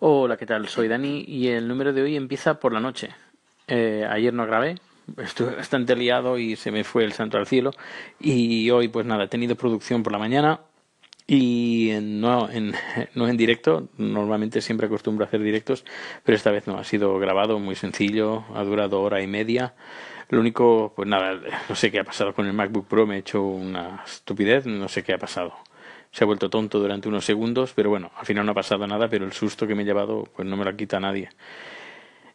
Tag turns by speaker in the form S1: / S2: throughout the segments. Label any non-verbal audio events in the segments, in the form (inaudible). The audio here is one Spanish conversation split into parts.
S1: Hola, ¿qué tal? Soy Dani y el número de hoy empieza por la noche. Eh, ayer no grabé, (laughs) estuve bastante liado y se me fue el santo al cielo. Y hoy, pues nada, he tenido producción por la mañana y no, en, (laughs) no en directo. Normalmente siempre acostumbro a hacer directos, pero esta vez no, ha sido grabado muy sencillo, ha durado hora y media. Lo único, pues nada, no sé qué ha pasado con el MacBook Pro, me he hecho una estupidez, no sé qué ha pasado se ha vuelto tonto durante unos segundos, pero bueno, al final no ha pasado nada, pero el susto que me he llevado, pues no me lo quita nadie.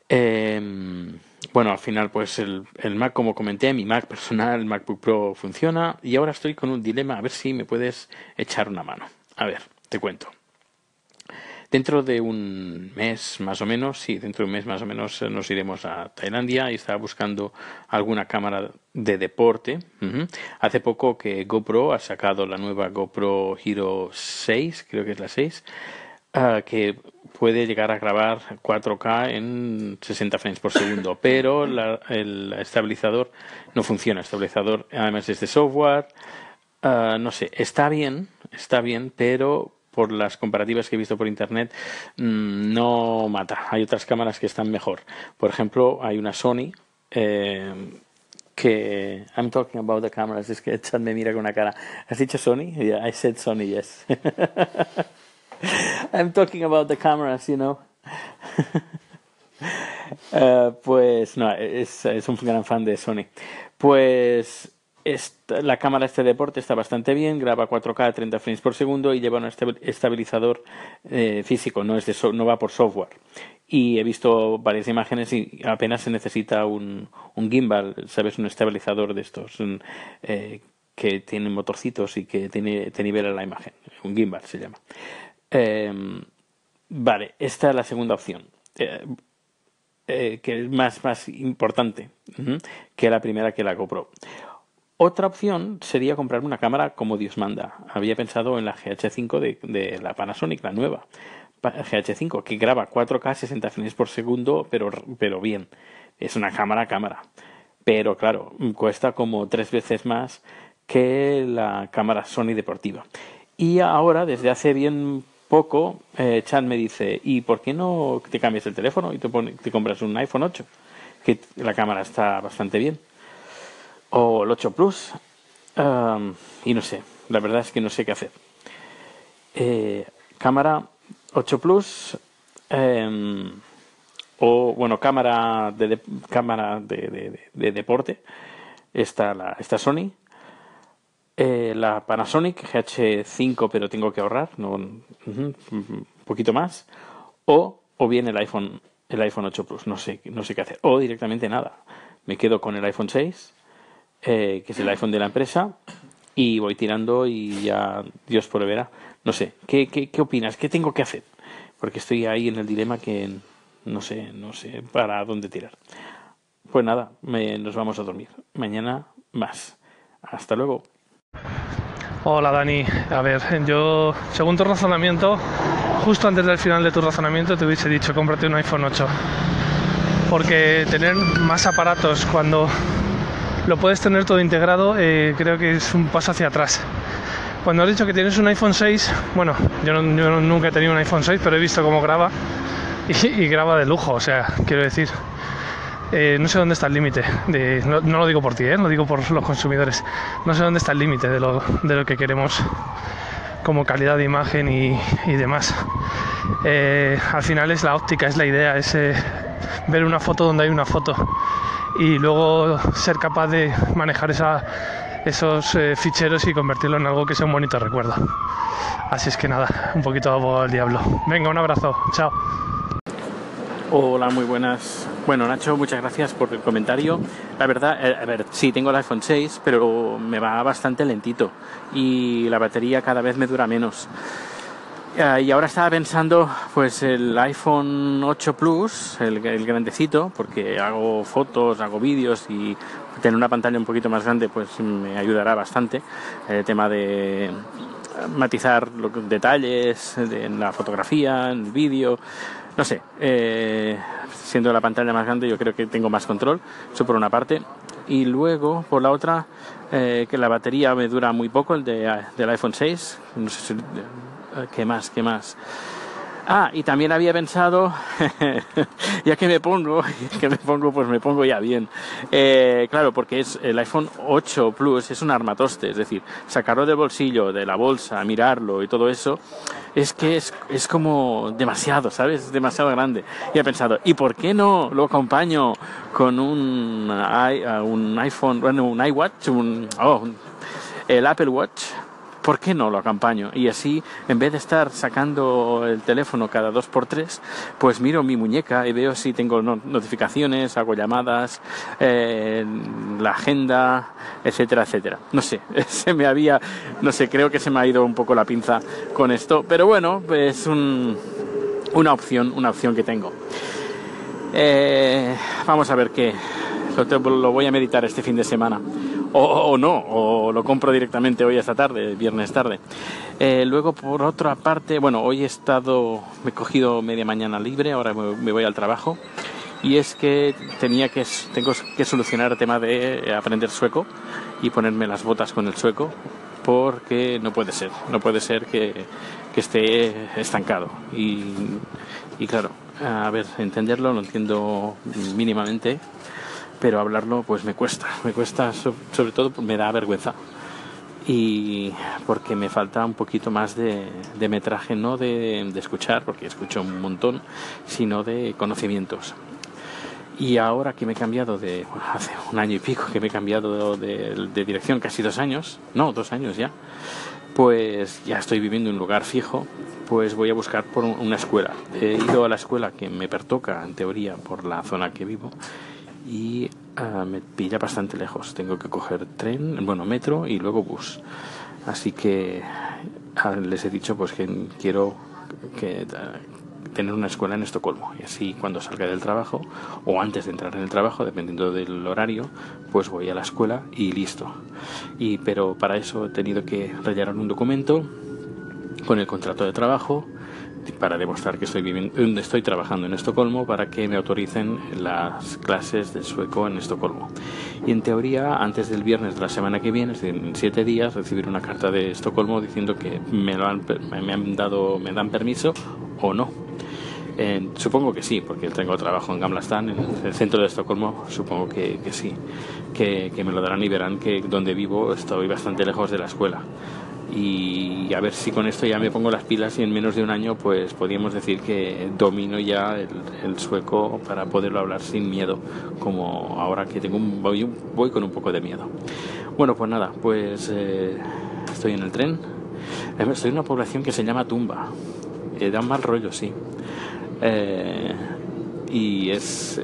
S1: Em, bueno, al final, pues el, el, Mac, como comenté, mi Mac personal, el MacBook Pro funciona y ahora estoy con un dilema, a ver si me puedes echar una mano. A ver, te cuento. Dentro de un mes más o menos, sí, dentro de un mes más o menos eh, nos iremos a Tailandia y estaba buscando alguna cámara de deporte. Hace poco que GoPro ha sacado la nueva GoPro Hero 6, creo que es la 6, ah, que puede llegar a grabar 4K en 60 frames por segundo, (laughs) pero el estabilizador no funciona. El estabilizador además es de software. Ah, no sé, está bien, está bien, pero por las comparativas que he visto por internet, mm, no mata. Hay otras cámaras que están mejor. Por ejemplo, hay una Sony eh, que I'm talking about the cameras. Es que (laughs) Chad me mira con una cara. ¿Has dicho Sony? Yeah, I said Sony, yes. (laughs) I'm talking about the cameras, you know. (laughs) Eh, pues no, es, es un gran fan de Sony. Pues la cámara este deporte está bastante bien, graba 4K a 30 frames por segundo y lleva un estabilizador eh, físico, no, es de no va por software. Y he visto varias imágenes y apenas se necesita un, un gimbal, ¿sabes? Un estabilizador de estos eh, que tiene motorcitos y que tiene, te nivela la imagen. Un gimbal se llama. Em, vale, esta es la segunda opción. Eh, que es más, más importante que la primera que la GoPro. Otra opción sería comprarme una cámara como Dios manda. Había pensado en la GH5 de, la Panasonic, la nueva. GH5, que graba 4K 60 frames por segundo, pero, pero bien. Es una cámara cámara. Pero claro, cuesta como tres veces más que la cámara Sony deportiva. Y ahora, desde hace bien poco, eh, Chan me dice, ¿y por qué no te cambias el teléfono y te, te compras un iPhone 8? Que la cámara está bastante bien o el 8 Plus y no sé, la verdad es que no sé qué hacer. Eh, cámara 8 Plus em, o bueno, cámara de, cámara de, deporte, esta, la, esta Sony. Eh, la Panasonic GH5, pero tengo que ahorrar, no, un poquito más. O, o bien el iPhone, el iPhone 8 Plus, no sé, no sé qué hacer. O directamente nada. Me quedo con el iPhone 6 eh, que es el iPhone de la empresa, y voy tirando y ya Dios proveerá. No sé, ¿qué, qué, qué opinas? ¿Qué tengo que hacer? Porque estoy ahí en el dilema que no sé, no sé para dónde tirar. Pues nada, nos vamos a dormir. Mañana más. Hasta luego.
S2: Hola Dani, a ver, yo según tu razonamiento, justo antes del final de tu razonamiento te hubiese dicho cómprate un iPhone 8. Porque tener más aparatos cuando lo puedes tener todo integrado, eh, creo que es un paso hacia atrás. Cuando has dicho que tienes un iPhone 6, bueno, yo, nunca he tenido un iPhone 6, pero he visto cómo graba (laughs) y, graba de lujo, o sea, quiero decir, eh, no sé dónde está el límite, no, lo digo por ti, eh, lo digo por los consumidores, no sé dónde está el límite de lo, de lo que queremos como calidad de imagen y, y demás. al final es la óptica, es la idea, es ver una foto donde hay una foto y luego ser capaz de manejar esos eh, ficheros y convertirlo en algo que sea un bonito recuerdo. Así es que nada, un poquito abogado al diablo. Venga, un abrazo, chao.
S1: Hola, muy buenas. Bueno, Nacho, muchas gracias por el comentario. La verdad, eh, a ver, sí, tengo el iPhone 6, pero me va bastante lentito y la batería cada vez me dura menos. Eh, y ahora estaba pensando, pues el iPhone 8 Plus, el, grandecito, porque hago fotos, hago vídeos y tener una pantalla un poquito más grande, pues me ayudará bastante. El tema de matizar detalles en la fotografía, en el vídeo, no sé. Eh, siendo la pantalla más grande, yo creo que tengo más control. Eso por una parte. Y luego, por la otra, eh, que la batería me dura muy poco, el de, del iPhone 6. No sé si, ¿Qué más? ¿Qué más? Ah, y también había pensado, (laughs) ya que me pongo, (laughs) que me pongo, pues me pongo ya bien. Eh, claro, porque es el iPhone 8 Plus es un armatoste, es decir, sacarlo del bolsillo, de la bolsa, mirarlo y todo eso, es que es, es como demasiado, ¿sabes? Es demasiado grande. Y he pensado, ¿y por qué no lo acompaño con un, un iPhone, bueno, un iWatch, un, oh, el Apple Watch? ¿Por qué no lo acompaño? Y así, en vez de estar sacando el teléfono cada dos por tres, pues miro mi muñeca y veo si tengo notificaciones, hago llamadas, eh, la agenda, etcétera, etcétera. No sé, (laughs) se me había, no sé, creo que se me ha ido un poco la pinza con esto, pero bueno, es una opción, una opción que tengo. Eh, vamos a ver qué, lo voy a meditar este fin de semana o, no, o lo compro directamente hoy esta tarde, viernes tarde. Eh, luego, por otra parte, bueno, hoy he estado, me he cogido media mañana libre, ahora me, voy al trabajo. Y es que tenía que, tengo que solucionar el tema de aprender sueco y ponerme las botas con el sueco, porque no puede ser, no puede ser que, que esté estancado. Y, y claro, a ver, entenderlo lo entiendo mínimamente, pero hablarlo pues me cuesta, me cuesta sobre todo me da vergüenza y porque me falta un poquito más de, metraje, no de, escuchar, porque escucho un montón, sino de conocimientos. Y ahora que me he cambiado de, hace un año y pico que me he cambiado de, de dirección, casi dos años, no, dos años ya, pues ya estoy viviendo en un lugar fijo, pues voy a buscar por una escuela. He ido a la escuela que me pertoca, en teoría, por la zona que vivo y ah, me pilla bastante lejos. Tengo que coger tren, bueno, metro y luego bus. Así que ah, les he dicho pues que quiero que, ah, tener una escuela en Estocolmo y así cuando salga del trabajo o antes de entrar en el trabajo dependiendo del horario pues voy a la escuela y listo y pero para eso he tenido que rellenar un documento con el contrato de trabajo para demostrar que estoy, viviendo, estoy trabajando en Estocolmo para que me autoricen las clases de sueco en Estocolmo. Y en teoría, antes del viernes de la semana que viene, es decir, en siete días, recibir una carta de Estocolmo diciendo que me, lo han, me han dado, me dan permiso o no. supongo que sí, porque tengo trabajo en Gamla Stan, en el centro de Estocolmo, supongo que, que sí, que, que, me lo darán y verán que donde vivo estoy bastante lejos de la escuela y a ver si con esto ya me pongo las pilas y en menos de un año pues podríamos decir que domino ya el, sueco para poderlo hablar sin miedo como ahora que tengo un, voy, voy con un poco de miedo. Bueno pues nada pues eh, estoy en el tren. Eh, estoy en una población que se llama Tumba. Eh, da mal rollo sí. Y es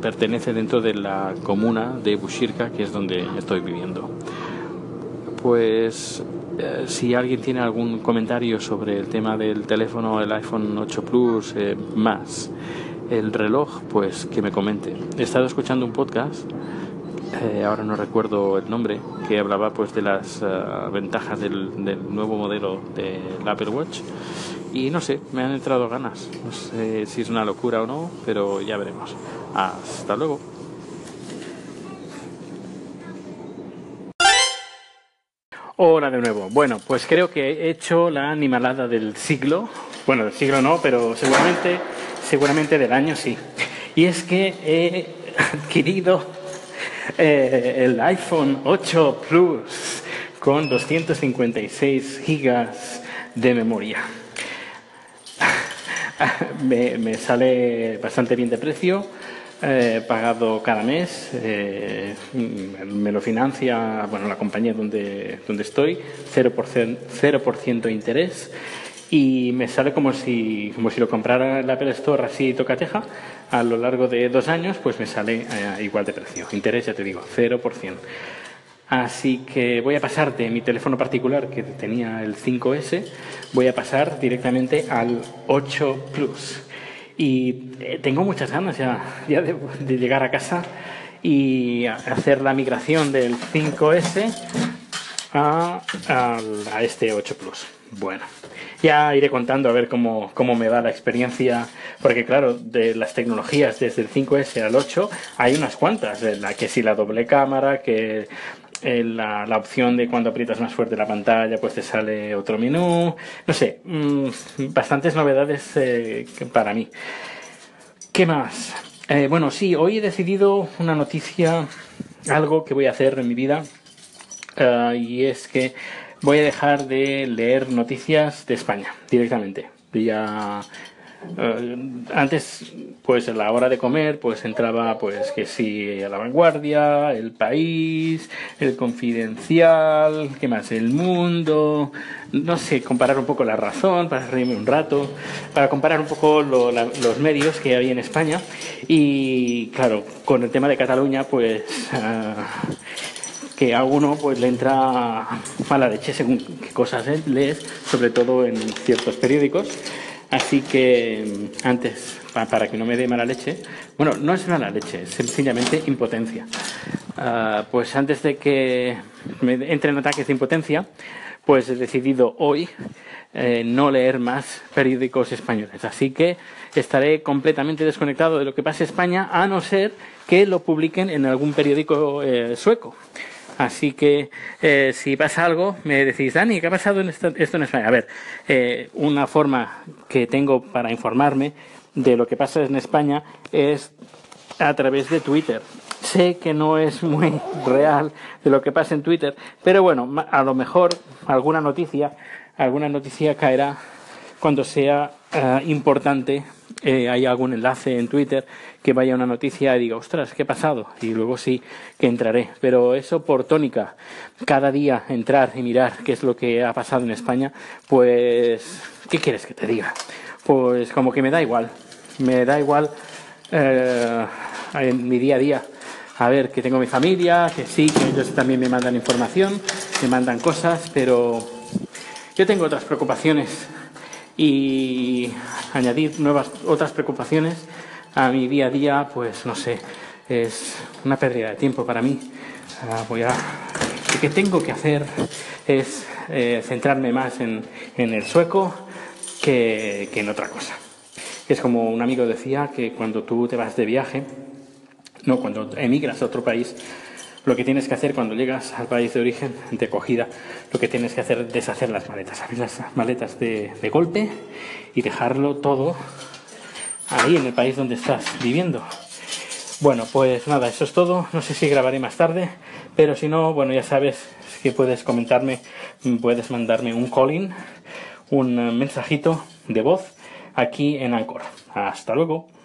S1: pertenece dentro de la comuna de Bushirka que es donde estoy viviendo. Pues eh, si alguien tiene algún comentario sobre el tema del teléfono, el iPhone 8 Plus eh, más el reloj, pues que me comente. He estado escuchando un podcast, eh, ahora no recuerdo el nombre, que hablaba pues de las ventajas del, del, nuevo modelo del Apple Watch y no sé, me han entrado ganas. No sé si es una locura o no, pero ya veremos. Hasta luego. Hola de nuevo. Bueno, pues creo que he hecho la animalada del siglo. Bueno, del siglo no, pero seguramente, seguramente del año sí. Y es que he adquirido eh, el iPhone 8 Plus con 256 gigas de memoria. (laughs) me, me sale bastante bien de precio He pagado cada mes, eh, me lo financia bueno, la compañía donde, donde estoy, 0%, 0 de interés y me sale como si, como si lo comprara la Apple Store así tocateja a lo largo de dos años, pues me sale eh, igual de precio. Interés, ya te digo, 0%. Así que voy a pasar de mi teléfono particular, que tenía el 5S, voy a pasar directamente al 8 Plus. Y eh, tengo muchas ganas ya, de, llegar a casa y hacer la migración del 5S a, a, este 8 Plus. Bueno, ya iré contando a ver cómo, cómo, me va la experiencia, porque claro, de las tecnologías desde el 5S al 8 hay unas cuantas, la que si la doble cámara, que eh, la, la, opción de cuando aprietas más fuerte la pantalla, pues te sale otro menú. No sé, mm, bastantes novedades eh, para mí. ¿Qué más? Eh, bueno, sí, hoy he decidido una noticia, algo que voy a hacer en mi vida, y es que voy a dejar de leer noticias de España directamente. Ya eh, antes, pues a la hora de comer, pues entraba, pues que sí, a la vanguardia, el país, el confidencial, ¿qué más? El mundo, no sé, comparar un poco la razón, para reírme un rato, para comparar un poco los medios que hay en España. Y claro, con el tema de Cataluña, pues. Ah, que a uno pues le entra mala leche según qué cosas lees, sobre todo en ciertos periódicos. Así que antes, para que no me dé mala leche, bueno, no es mala leche, es sencillamente impotencia. Ah, pues antes de que me entren ataques de impotencia, pues he decidido hoy eh, no leer más periódicos españoles. Así que estaré completamente desconectado de lo que pasa en España, a no ser que lo publiquen en algún periódico eh, sueco. Así que eh, si pasa algo, me decís, Dani, ¿qué ha pasado en esto, en España? A ver, eh, una forma que tengo para informarme de lo que pasa en España es a través de Twitter. Sé que no es muy (laughs) real de lo que pasa en Twitter, pero bueno, a lo mejor alguna noticia, alguna noticia caerá cuando sea eh, importante eh, hay algún enlace en Twitter que vaya una noticia y diga, ostras, ¿qué ha pasado? Y luego sí que entraré. Pero eso por tónica, cada día entrar y mirar qué es lo que ha pasado en España, pues, ¿qué quieres que te diga? Pues como que me da igual. Me da igual eh, en mi día a día. A ver, que tengo mi familia, que sí, que ellos también me mandan información, me mandan cosas, pero yo tengo otras preocupaciones y añadir nuevas otras preocupaciones a mi día a día, pues no sé, es una pérdida de tiempo para mí. Ah, voy a, lo que tengo que hacer es eh, centrarme más en, en el sueco que, que en otra cosa. Es como un amigo decía que cuando tú te vas de viaje, no, cuando emigras a otro país, lo que tienes que hacer cuando llegas al país de origen, de acogida, lo que tienes que hacer es deshacer las maletas, abrir las maletas de, golpe y dejarlo todo ahí en el país donde estás viviendo. Bueno, pues nada, eso es todo. No sé si grabaré más tarde, pero si no, bueno, ya sabes que puedes comentarme, puedes mandarme un calling, un mensajito de voz aquí en Anchor. Hasta luego.